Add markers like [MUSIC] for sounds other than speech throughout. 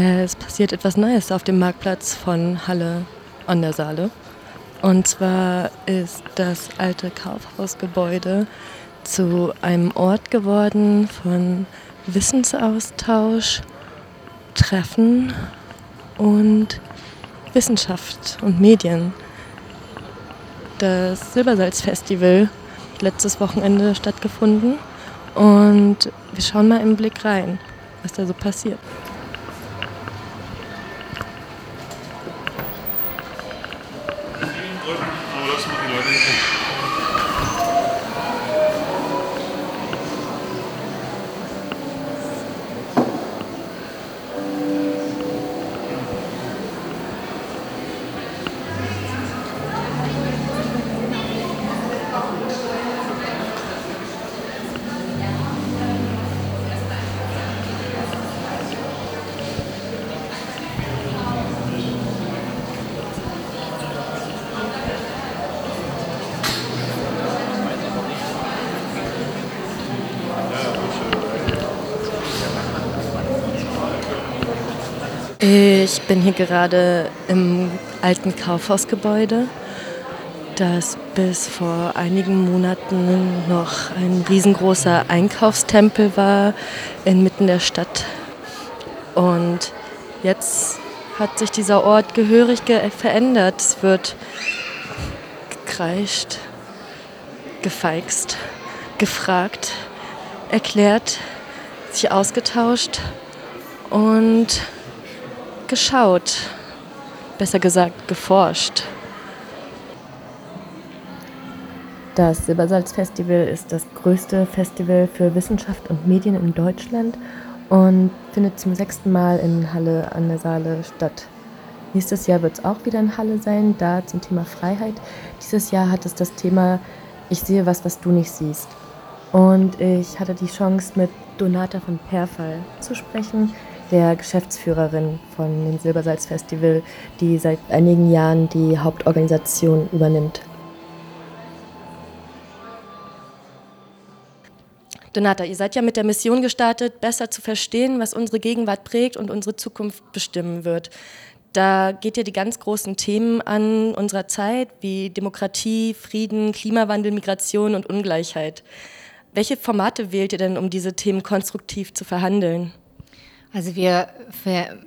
Es passiert etwas Neues auf dem Marktplatz von Halle an der Saale. Und zwar ist das alte Kaufhausgebäude zu einem Ort geworden von Wissensaustausch, Treffen und Wissenschaft und Medien. Das Silbersalz-Festival hat letztes Wochenende stattgefunden und wir schauen mal im Blick rein, was da so passiert. Ich bin hier gerade im alten Kaufhausgebäude, das bis vor einigen Monaten noch ein riesengroßer Einkaufstempel war inmitten der Stadt. Und jetzt hat sich dieser Ort gehörig ge verändert. Es wird gekreischt, gefeixt, gefragt, erklärt, sich ausgetauscht und geschaut, besser gesagt geforscht. Das Silbersalz-Festival ist das größte Festival für Wissenschaft und Medien in Deutschland und findet zum sechsten Mal in Halle an der Saale statt. Nächstes Jahr wird es auch wieder in Halle sein, da zum Thema Freiheit. Dieses Jahr hat es das Thema Ich sehe was, was du nicht siehst. Und ich hatte die Chance, mit Donata von Perfall zu sprechen der Geschäftsführerin von dem Silbersalz-Festival, die seit einigen Jahren die Hauptorganisation übernimmt. Donata, ihr seid ja mit der Mission gestartet, besser zu verstehen, was unsere Gegenwart prägt und unsere Zukunft bestimmen wird. Da geht ihr die ganz großen Themen an unserer Zeit, wie Demokratie, Frieden, Klimawandel, Migration und Ungleichheit. Welche Formate wählt ihr denn, um diese Themen konstruktiv zu verhandeln? Also wir,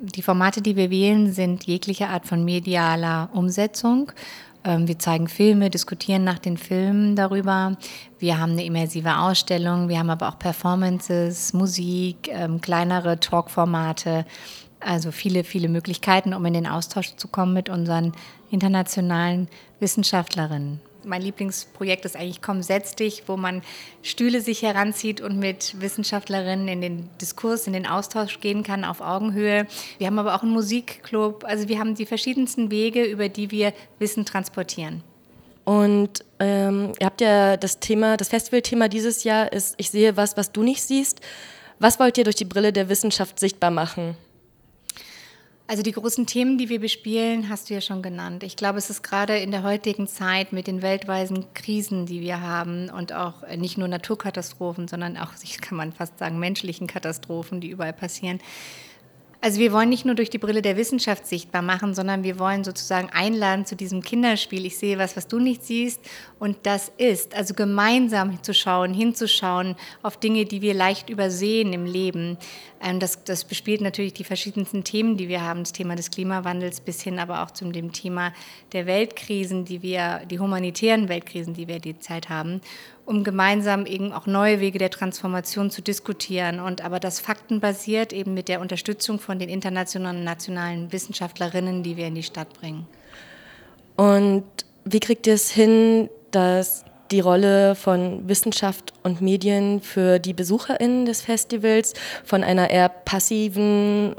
die Formate, die wir wählen, sind jegliche Art von medialer Umsetzung. Ähm, wir zeigen Filme, diskutieren nach den Filmen darüber. Wir haben eine immersive Ausstellung, wir haben aber auch Performances, Musik, ähm, kleinere Talkformate. Also viele, viele Möglichkeiten, um in den Austausch zu kommen mit unseren internationalen Wissenschaftlerinnen mein Lieblingsprojekt ist eigentlich Komm, setz dich, wo man Stühle sich heranzieht und mit Wissenschaftlerinnen in den Diskurs, in den Austausch gehen kann auf Augenhöhe. Wir haben aber auch einen Musikclub. Also wir haben die verschiedensten Wege, über die wir Wissen transportieren. Und ähm, ihr habt ja das Thema, das Festivalthema dieses Jahr ist, ich sehe was, was du nicht siehst. Was wollt ihr durch die Brille der Wissenschaft sichtbar machen? Also die großen Themen, die wir bespielen, hast du ja schon genannt. Ich glaube, es ist gerade in der heutigen Zeit mit den weltweiten Krisen, die wir haben und auch nicht nur Naturkatastrophen, sondern auch, kann man fast sagen, menschlichen Katastrophen, die überall passieren, also wir wollen nicht nur durch die Brille der Wissenschaft sichtbar machen, sondern wir wollen sozusagen einladen zu diesem Kinderspiel. Ich sehe was, was du nicht siehst und das ist. Also gemeinsam zu schauen, hinzuschauen auf Dinge, die wir leicht übersehen im Leben. Ähm, das, das bespielt natürlich die verschiedensten Themen, die wir haben. Das Thema des Klimawandels bis hin aber auch zu dem Thema der Weltkrisen, die wir, die humanitären Weltkrisen, die wir derzeit haben um gemeinsam eben auch neue Wege der Transformation zu diskutieren und aber das faktenbasiert eben mit der Unterstützung von den internationalen und nationalen Wissenschaftlerinnen, die wir in die Stadt bringen. Und wie kriegt ihr es hin, dass die Rolle von Wissenschaft und Medien für die BesucherInnen des Festivals von einer eher passiven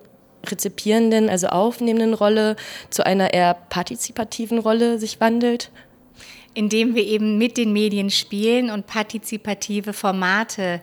rezipierenden, also aufnehmenden Rolle zu einer eher partizipativen Rolle sich wandelt? indem wir eben mit den Medien spielen und partizipative Formate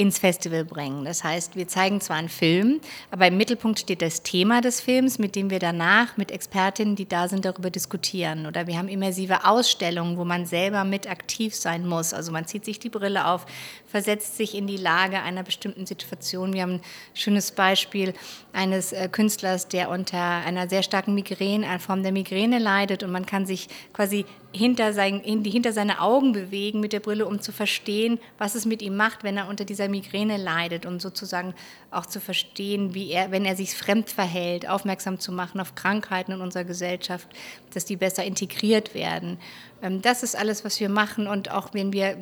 ins Festival bringen. Das heißt, wir zeigen zwar einen Film, aber im Mittelpunkt steht das Thema des Films, mit dem wir danach mit Expertinnen, die da sind, darüber diskutieren. Oder wir haben immersive Ausstellungen, wo man selber mit aktiv sein muss. Also man zieht sich die Brille auf, versetzt sich in die Lage einer bestimmten Situation. Wir haben ein schönes Beispiel eines äh, Künstlers, der unter einer sehr starken Migräne, einer Form der Migräne leidet und man kann sich quasi hinter, sein, hinter seine Augen bewegen mit der Brille, um zu verstehen, was es mit ihm macht, wenn er unter dieser Migräne leidet und sozusagen auch zu verstehen, wie er, wenn er sich fremd verhält, aufmerksam zu machen auf Krankheiten in unserer Gesellschaft, dass die besser integriert werden. Ähm, das ist alles, was wir machen und auch wenn wir,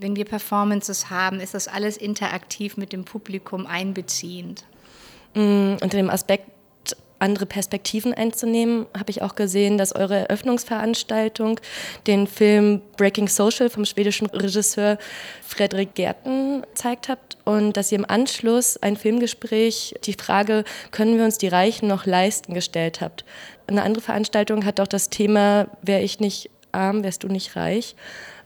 wenn wir Performances haben, ist das alles interaktiv mit dem Publikum einbeziehend. Mm, unter dem Aspekt andere Perspektiven einzunehmen, habe ich auch gesehen, dass eure Eröffnungsveranstaltung den Film Breaking Social vom schwedischen Regisseur Frederik Gerten gezeigt habt und dass ihr im Anschluss ein Filmgespräch die Frage, können wir uns die Reichen noch leisten, gestellt habt. Eine andere Veranstaltung hat auch das Thema, wäre ich nicht arm, wärst du nicht reich.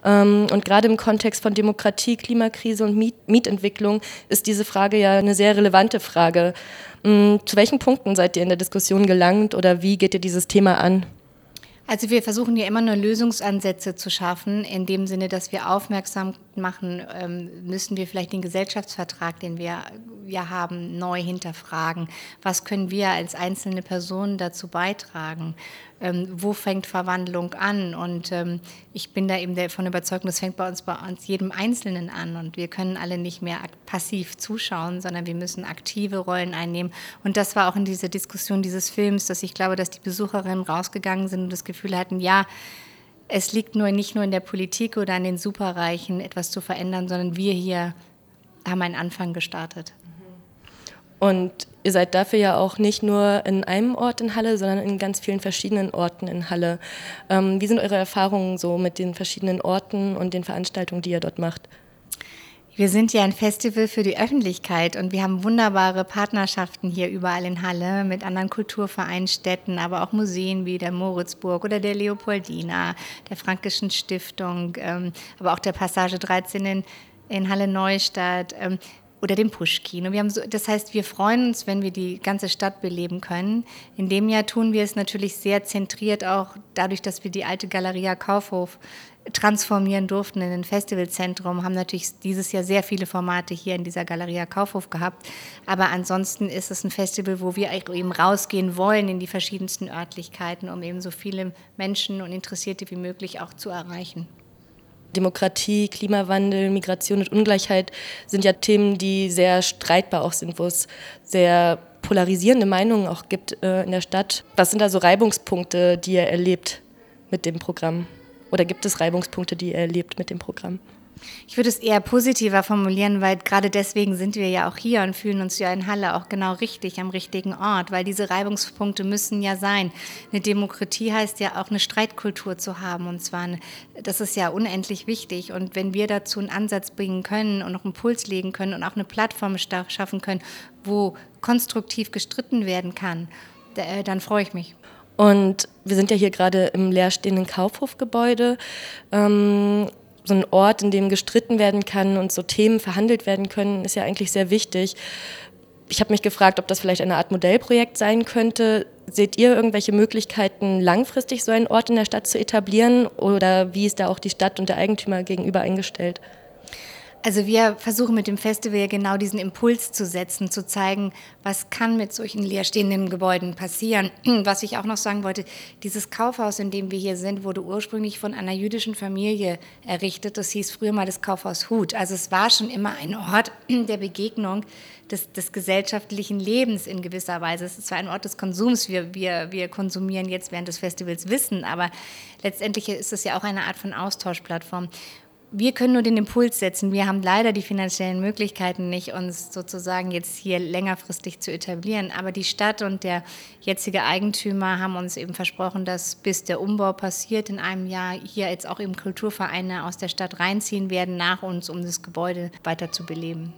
Ähm, und gerade im Kontext von Demokratie, Klimakrise und Mietentwicklung ist diese Frage ja eine sehr relevante Frage. Mm, zu welchen Punkten seid ihr in der Diskussion gelangt oder wie geht ihr dieses Thema an? Also wir versuchen ja immer nur Lösungsansätze zu schaffen, in dem Sinne, dass wir aufmerksam machen, ähm, müssen wir vielleicht den Gesellschaftsvertrag, den wir ja haben, neu hinterfragen. Was können wir als einzelne Personen dazu beitragen? Ähm, wo fängt Verwandlung an? Und ähm, ich bin da eben davon überzeugt, das fängt bei uns, bei uns jedem Einzelnen an. Und wir können alle nicht mehr passiv zuschauen, sondern wir müssen aktive Rollen einnehmen. Und das war auch in dieser Diskussion dieses Films, dass ich glaube, dass die Besucherinnen rausgegangen sind und das Gefühl hatten, ja, es liegt nur nicht nur in der Politik oder an den Superreichen, etwas zu verändern, sondern wir hier haben einen Anfang gestartet. Und ihr seid dafür ja auch nicht nur in einem Ort in Halle, sondern in ganz vielen verschiedenen Orten in Halle. Ähm, wie sind eure Erfahrungen so mit den verschiedenen Orten und den Veranstaltungen, die ihr dort macht? Wir sind ja ein Festival für die Öffentlichkeit und wir haben wunderbare Partnerschaften hier überall in Halle mit anderen Kulturvereinstätten, aber auch Museen wie der Moritzburg oder der Leopoldina, der Frankischen Stiftung, ähm, aber auch der Passage 13 in, in Halle Neustadt. Oder dem Pushkin. Und wir haben so, das heißt, wir freuen uns, wenn wir die ganze Stadt beleben können. In dem Jahr tun wir es natürlich sehr zentriert, auch dadurch, dass wir die alte Galeria Kaufhof transformieren durften in ein Festivalzentrum, haben natürlich dieses Jahr sehr viele Formate hier in dieser Galeria Kaufhof gehabt. Aber ansonsten ist es ein Festival, wo wir eben rausgehen wollen in die verschiedensten Örtlichkeiten, um eben so viele Menschen und Interessierte wie möglich auch zu erreichen. Demokratie, Klimawandel, Migration und Ungleichheit sind ja Themen, die sehr streitbar auch sind, wo es sehr polarisierende Meinungen auch gibt äh, in der Stadt. Was sind da so Reibungspunkte, die ihr erlebt mit dem Programm? Oder gibt es Reibungspunkte, die ihr erlebt mit dem Programm? Ich würde es eher positiver formulieren, weil gerade deswegen sind wir ja auch hier und fühlen uns ja in Halle auch genau richtig am richtigen Ort, weil diese Reibungspunkte müssen ja sein. Eine Demokratie heißt ja auch eine Streitkultur zu haben und zwar, eine, das ist ja unendlich wichtig und wenn wir dazu einen Ansatz bringen können und noch einen Puls legen können und auch eine Plattform schaffen können, wo konstruktiv gestritten werden kann, äh, dann freue ich mich. Und wir sind ja hier gerade im leerstehenden Kaufhofgebäude. Ähm, so ein Ort, in dem gestritten werden kann und so Themen verhandelt werden können, ist ja eigentlich sehr wichtig. Ich habe mich gefragt, ob das vielleicht eine Art Modellprojekt sein könnte. Seht ihr irgendwelche Möglichkeiten, langfristig so einen Ort in der Stadt zu etablieren? Oder wie ist da auch die Stadt und der Eigentümer gegenüber eingestellt? Also wir versuchen mit dem Festival ja genau diesen Impuls zu setzen, zu zeigen, was kann mit solchen leerstehenden Gebäuden passieren. [CLEARS THROAT] Was ich auch noch sagen wollte, dieses Kaufhaus, in dem wir hier sind, wurde ursprünglich von einer jüdischen Familie errichtet. Das hieß früher mal das Kaufhaus Hut. Also es war schon immer ein Ort [CLEARS THROAT] der Begegnung des, des gesellschaftlichen Lebens in gewisser Weise. Es ist zwar ein Ort des Konsums, wir, wir, wir konsumieren jetzt während des Festivals Wissen, aber letztendlich ist es ja auch eine Art von Austauschplattform wir können nur den Impuls setzen. Wir haben leider die finanziellen Möglichkeiten nicht, uns sozusagen jetzt hier längerfristig zu etablieren. Aber die Stadt und der jetzige Eigentümer haben uns eben versprochen, dass bis der Umbau passiert in einem Jahr hier jetzt auch eben Kulturvereine aus der Stadt reinziehen werden nach uns, um das Gebäude weiter zu beleben.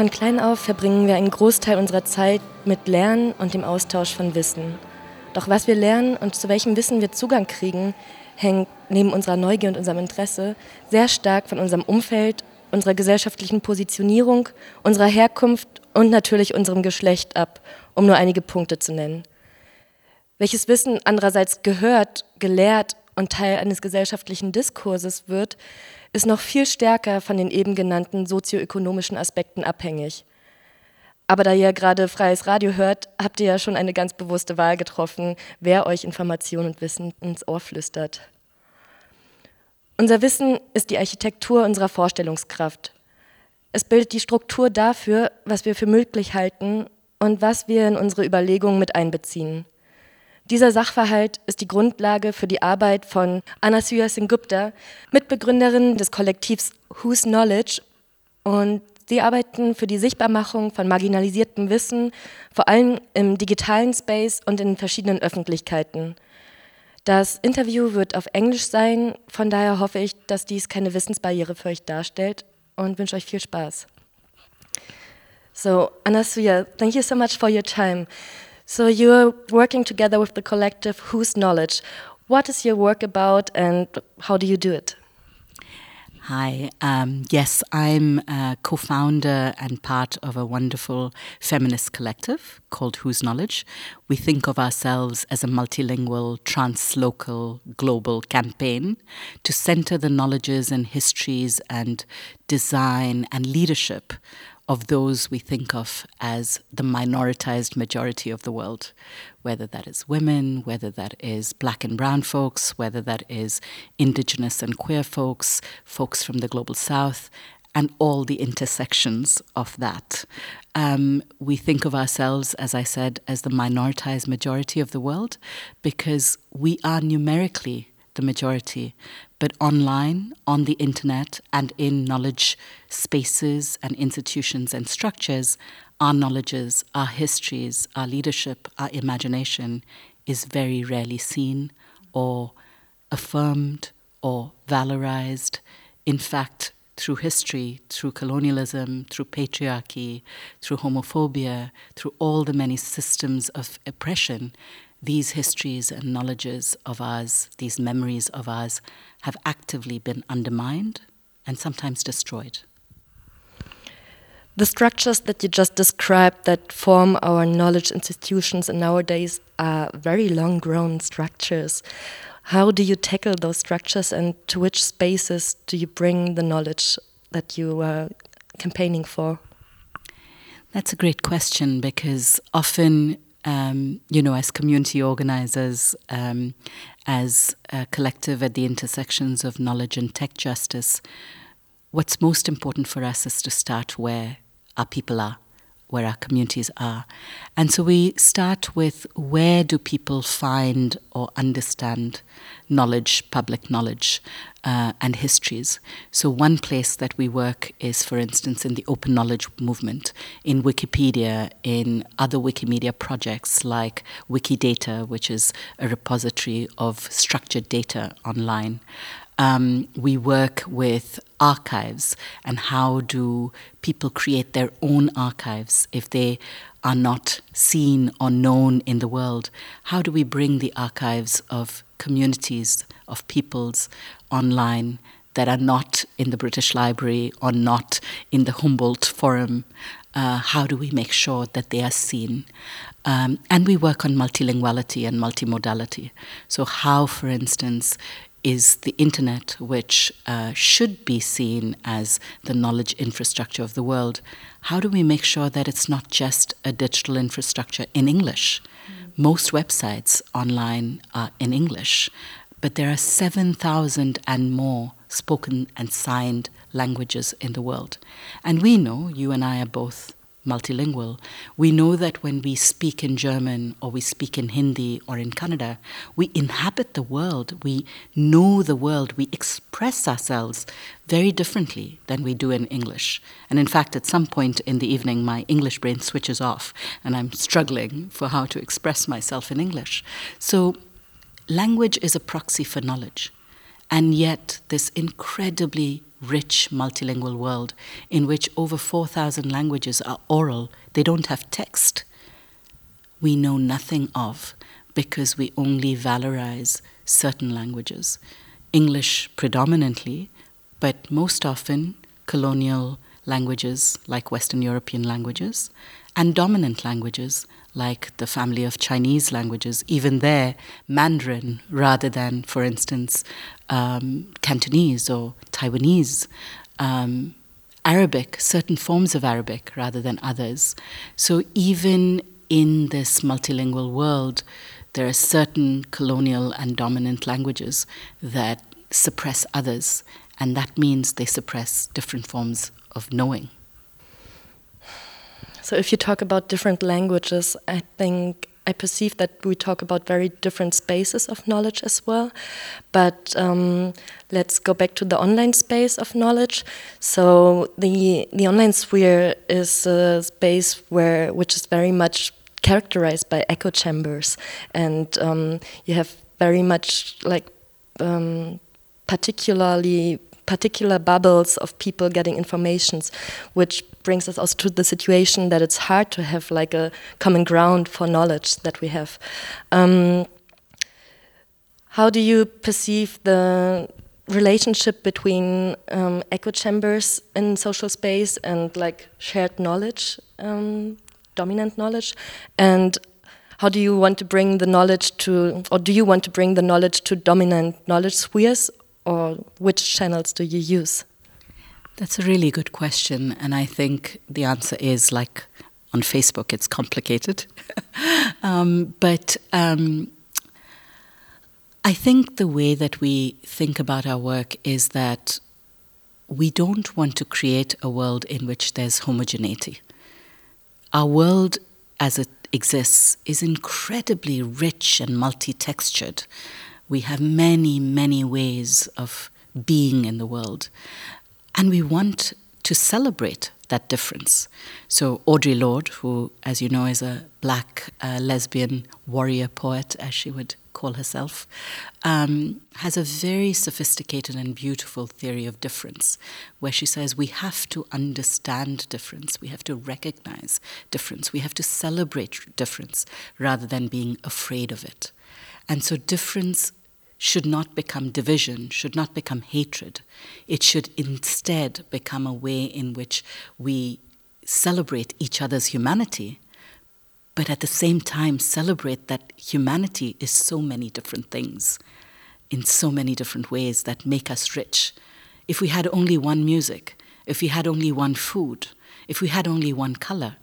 Von klein auf verbringen wir einen Großteil unserer Zeit mit Lernen und dem Austausch von Wissen. Doch was wir lernen und zu welchem Wissen wir Zugang kriegen, hängt neben unserer Neugier und unserem Interesse sehr stark von unserem Umfeld, unserer gesellschaftlichen Positionierung, unserer Herkunft und natürlich unserem Geschlecht ab, um nur einige Punkte zu nennen. Welches Wissen andererseits gehört, gelehrt und Teil eines gesellschaftlichen Diskurses wird, ist noch viel stärker von den eben genannten sozioökonomischen Aspekten abhängig. Aber da ihr gerade freies Radio hört, habt ihr ja schon eine ganz bewusste Wahl getroffen, wer euch Information und Wissen ins Ohr flüstert. Unser Wissen ist die Architektur unserer Vorstellungskraft. Es bildet die Struktur dafür, was wir für möglich halten und was wir in unsere Überlegungen mit einbeziehen. Dieser Sachverhalt ist die Grundlage für die Arbeit von Anasuya Singupta, Mitbegründerin des Kollektivs Whose Knowledge und Sie arbeiten für die Sichtbarmachung von marginalisiertem Wissen, vor allem im digitalen Space und in verschiedenen Öffentlichkeiten. Das Interview wird auf Englisch sein, von daher hoffe ich, dass dies keine Wissensbarriere für euch darstellt und wünsche euch viel Spaß. So, Anasuya, thank you so much for your time. So, you're working together with the collective Whose Knowledge. What is your work about and how do you do it? Hi. Um, yes, I'm a co founder and part of a wonderful feminist collective called Whose Knowledge. We think of ourselves as a multilingual, translocal, global campaign to center the knowledges and histories and design and leadership of those we think of as the minoritized majority of the world, whether that is women, whether that is black and brown folks, whether that is indigenous and queer folks, folks from the global south, and all the intersections of that. Um, we think of ourselves, as I said, as the minoritized majority of the world because we are numerically the majority, but online, on the internet, and in knowledge spaces and institutions and structures, our knowledges, our histories, our leadership, our imagination is very rarely seen or affirmed or valorized. In fact, through history, through colonialism, through patriarchy, through homophobia, through all the many systems of oppression, these histories and knowledges of ours, these memories of ours, have actively been undermined and sometimes destroyed. The structures that you just described that form our knowledge institutions nowadays are very long grown structures. How do you tackle those structures and to which spaces do you bring the knowledge that you are campaigning for? That's a great question because often um, you know, as community organizers, um, as a collective at the intersections of knowledge and tech justice, what's most important for us is to start where our people are where our communities are. And so we start with where do people find or understand knowledge, public knowledge, uh, and histories. So, one place that we work is, for instance, in the open knowledge movement, in Wikipedia, in other Wikimedia projects like Wikidata, which is a repository of structured data online. Um, we work with archives and how do people create their own archives if they are not seen or known in the world? How do we bring the archives of communities, of peoples online that are not in the British Library or not in the Humboldt Forum? Uh, how do we make sure that they are seen? Um, and we work on multilinguality and multimodality. So, how, for instance, is the internet, which uh, should be seen as the knowledge infrastructure of the world. How do we make sure that it's not just a digital infrastructure in English? Mm. Most websites online are in English, but there are 7,000 and more spoken and signed languages in the world. And we know, you and I are both multilingual, we know that when we speak in German or we speak in Hindi or in Kannada, we inhabit the world, we know the world, we express ourselves very differently than we do in English. And in fact, at some point in the evening, my English brain switches off and I'm struggling for how to express myself in English. So, language is a proxy for knowledge. And yet, this incredibly rich multilingual world in which over 4,000 languages are oral, they don't have text, we know nothing of because we only valorize certain languages. English predominantly, but most often colonial languages like Western European languages, and dominant languages like the family of Chinese languages, even there, Mandarin rather than, for instance, um, Cantonese or Taiwanese. Um, Arabic, certain forms of Arabic rather than others. So even in this multilingual world, there are certain colonial and dominant languages that suppress others, and that means they suppress different forms of knowing. So, if you talk about different languages, I think I perceive that we talk about very different spaces of knowledge as well. But um, let's go back to the online space of knowledge. So, the the online sphere is a space where which is very much characterized by echo chambers, and um, you have very much like um, particularly particular bubbles of people getting informations, which brings us also to the situation that it's hard to have like a common ground for knowledge that we have. Um, how do you perceive the relationship between um, echo chambers in social space and like shared knowledge um, dominant knowledge and how do you want to bring the knowledge to or do you want to bring the knowledge to dominant knowledge spheres or which channels do you use? That's a really good question and i think the answer is like on facebook it's complicated. [LAUGHS] Um, but um, i think the way that we think about our work is that we don't want to create a world in which there's homogeneity. Our world as it exists is incredibly rich and multi textured. We have many, many ways of being in the world. And we want to celebrate that difference. So, Audre Lorde, who, as you know, is a black uh, lesbian warrior poet, as she would call herself, um, has a very sophisticated and beautiful theory of difference, where she says we have to understand difference, we have to recognize difference, we have to celebrate difference rather than being afraid of it. And so, difference should not become division, should not become hatred. It should instead become a way in which we celebrate each other's humanity but at the same time celebrate that humanity is so many different things in so many different ways that make us rich. If we had only one music, if we had only one food, if we had only one color,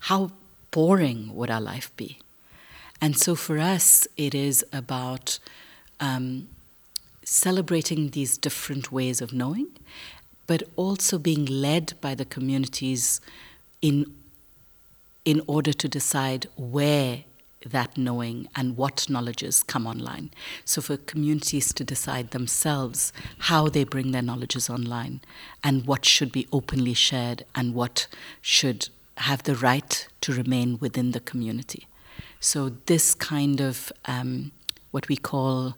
how boring would our life be? And so for us, it is about um, celebrating these different ways of knowing, but also being led by the communities in in order to decide where that knowing and what knowledges come online. So, for communities to decide themselves how they bring their knowledges online and what should be openly shared and what should have the right to remain within the community. So, this kind of um, what we call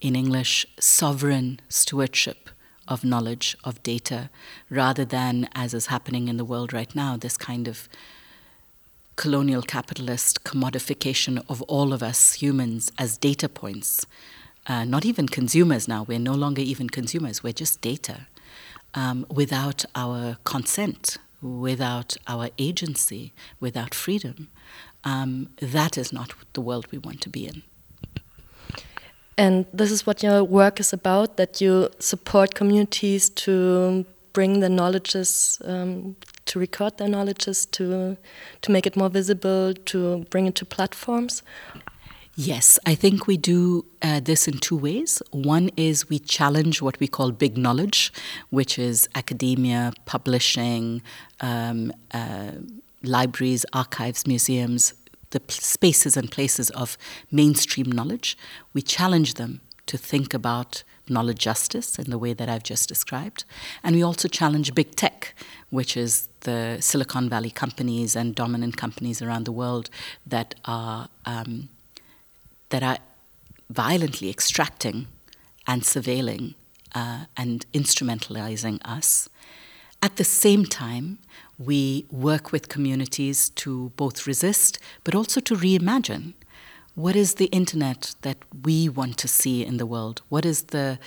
in English sovereign stewardship of knowledge, of data, rather than, as is happening in the world right now, this kind of colonial capitalist commodification of all of us humans as data points. Uh, not even consumers now, we're no longer even consumers, we're just data. Um, without our consent, without our agency, without freedom, um, that is not the world we want to be in. And this is what your work is about that you support communities to bring their knowledges um, to record their knowledges, to to make it more visible, to bring it to platforms? Yes, I think we do uh, this in two ways. One is we challenge what we call big knowledge, which is academia, publishing, um, uh, libraries, archives, museums, the spaces and places of mainstream knowledge. We challenge them to think about knowledge justice in the way that I've just described. And we also challenge big tech, which is the Silicon Valley companies and dominant companies around the world that are, um, that are violently extracting and surveilling uh, and instrumentalizing us. At the same time, we work with communities to both resist but also to reimagine. What is the internet that we want to see in the world? What is the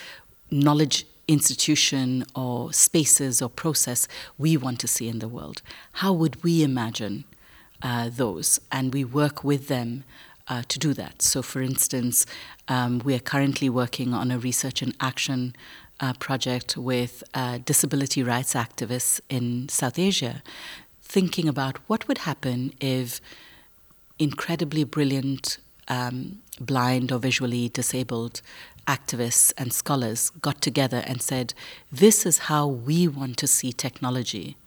knowledge institution or spaces or process we want to see in the world? How would we imagine uh, those? And we work with them uh, to do that. So, for instance, um, we are currently working on a research and action uh, project with uh, disability rights activists in South Asia, thinking about what would happen if incredibly brilliant um, blind or visually disabled activists and scholars got together and said, This is how we want to see technology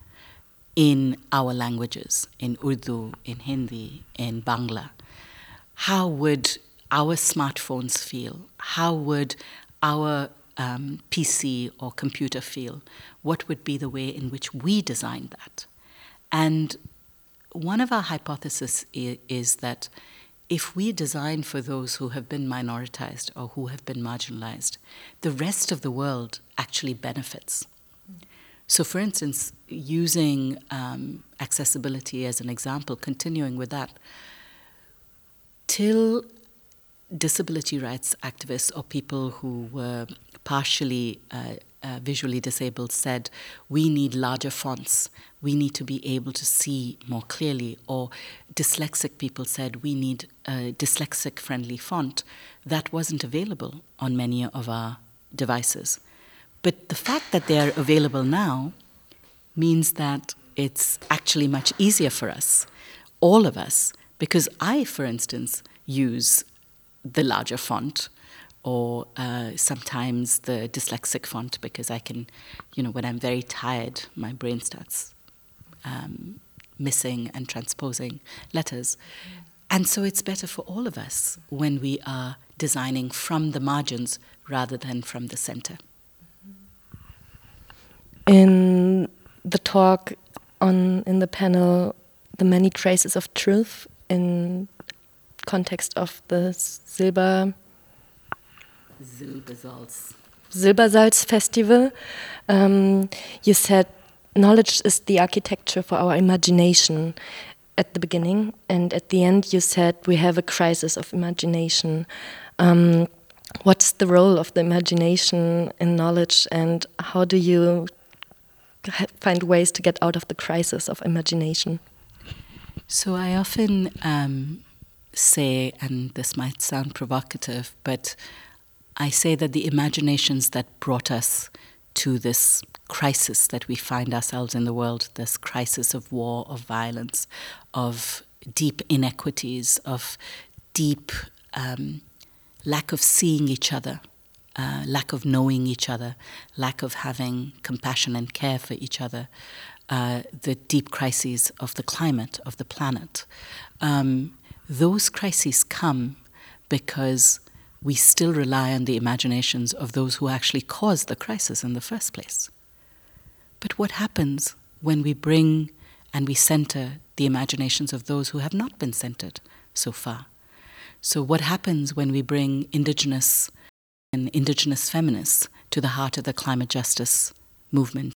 in our languages, in Urdu, in Hindi, in Bangla. How would our smartphones feel? How would our um, PC or computer feel? What would be the way in which we design that? And one of our hypotheses is that if we design for those who have been minoritized or who have been marginalized, the rest of the world actually benefits. So, for instance, using um, accessibility as an example, continuing with that, till disability rights activists or people who were partially uh, uh, visually disabled said, we need larger fonts, we need to be able to see more clearly. Or dyslexic people said, we need a dyslexic friendly font. That wasn't available on many of our devices. But the fact that they are available now means that it's actually much easier for us, all of us, because I, for instance, use the larger font or uh, sometimes the dyslexic font because I can, you know, when I'm very tired, my brain starts um, missing and transposing letters. And so it's better for all of us when we are designing from the margins rather than from the center. In the talk on in the panel, the many traces of truth in context of the Silber Silbersalz. Silbersalz Festival. Um, you said knowledge is the architecture for our imagination at the beginning, and at the end, you said we have a crisis of imagination. Um, what's the role of the imagination in knowledge, and how do you find ways to get out of the crisis of imagination? So, I often um, say, and this might sound provocative, but I say that the imaginations that brought us to this crisis that we find ourselves in the world, this crisis of war, of violence, of deep inequities, of deep um, lack of seeing each other, uh, lack of knowing each other, lack of having compassion and care for each other, uh, the deep crises of the climate, of the planet. Um, those crises come because we still rely on the imaginations of those who actually caused the crisis in the first place. But what happens when we bring and we center the imaginations of those who have not been centered so far? So, what happens when we bring indigenous and indigenous feminists to the heart of the climate justice movement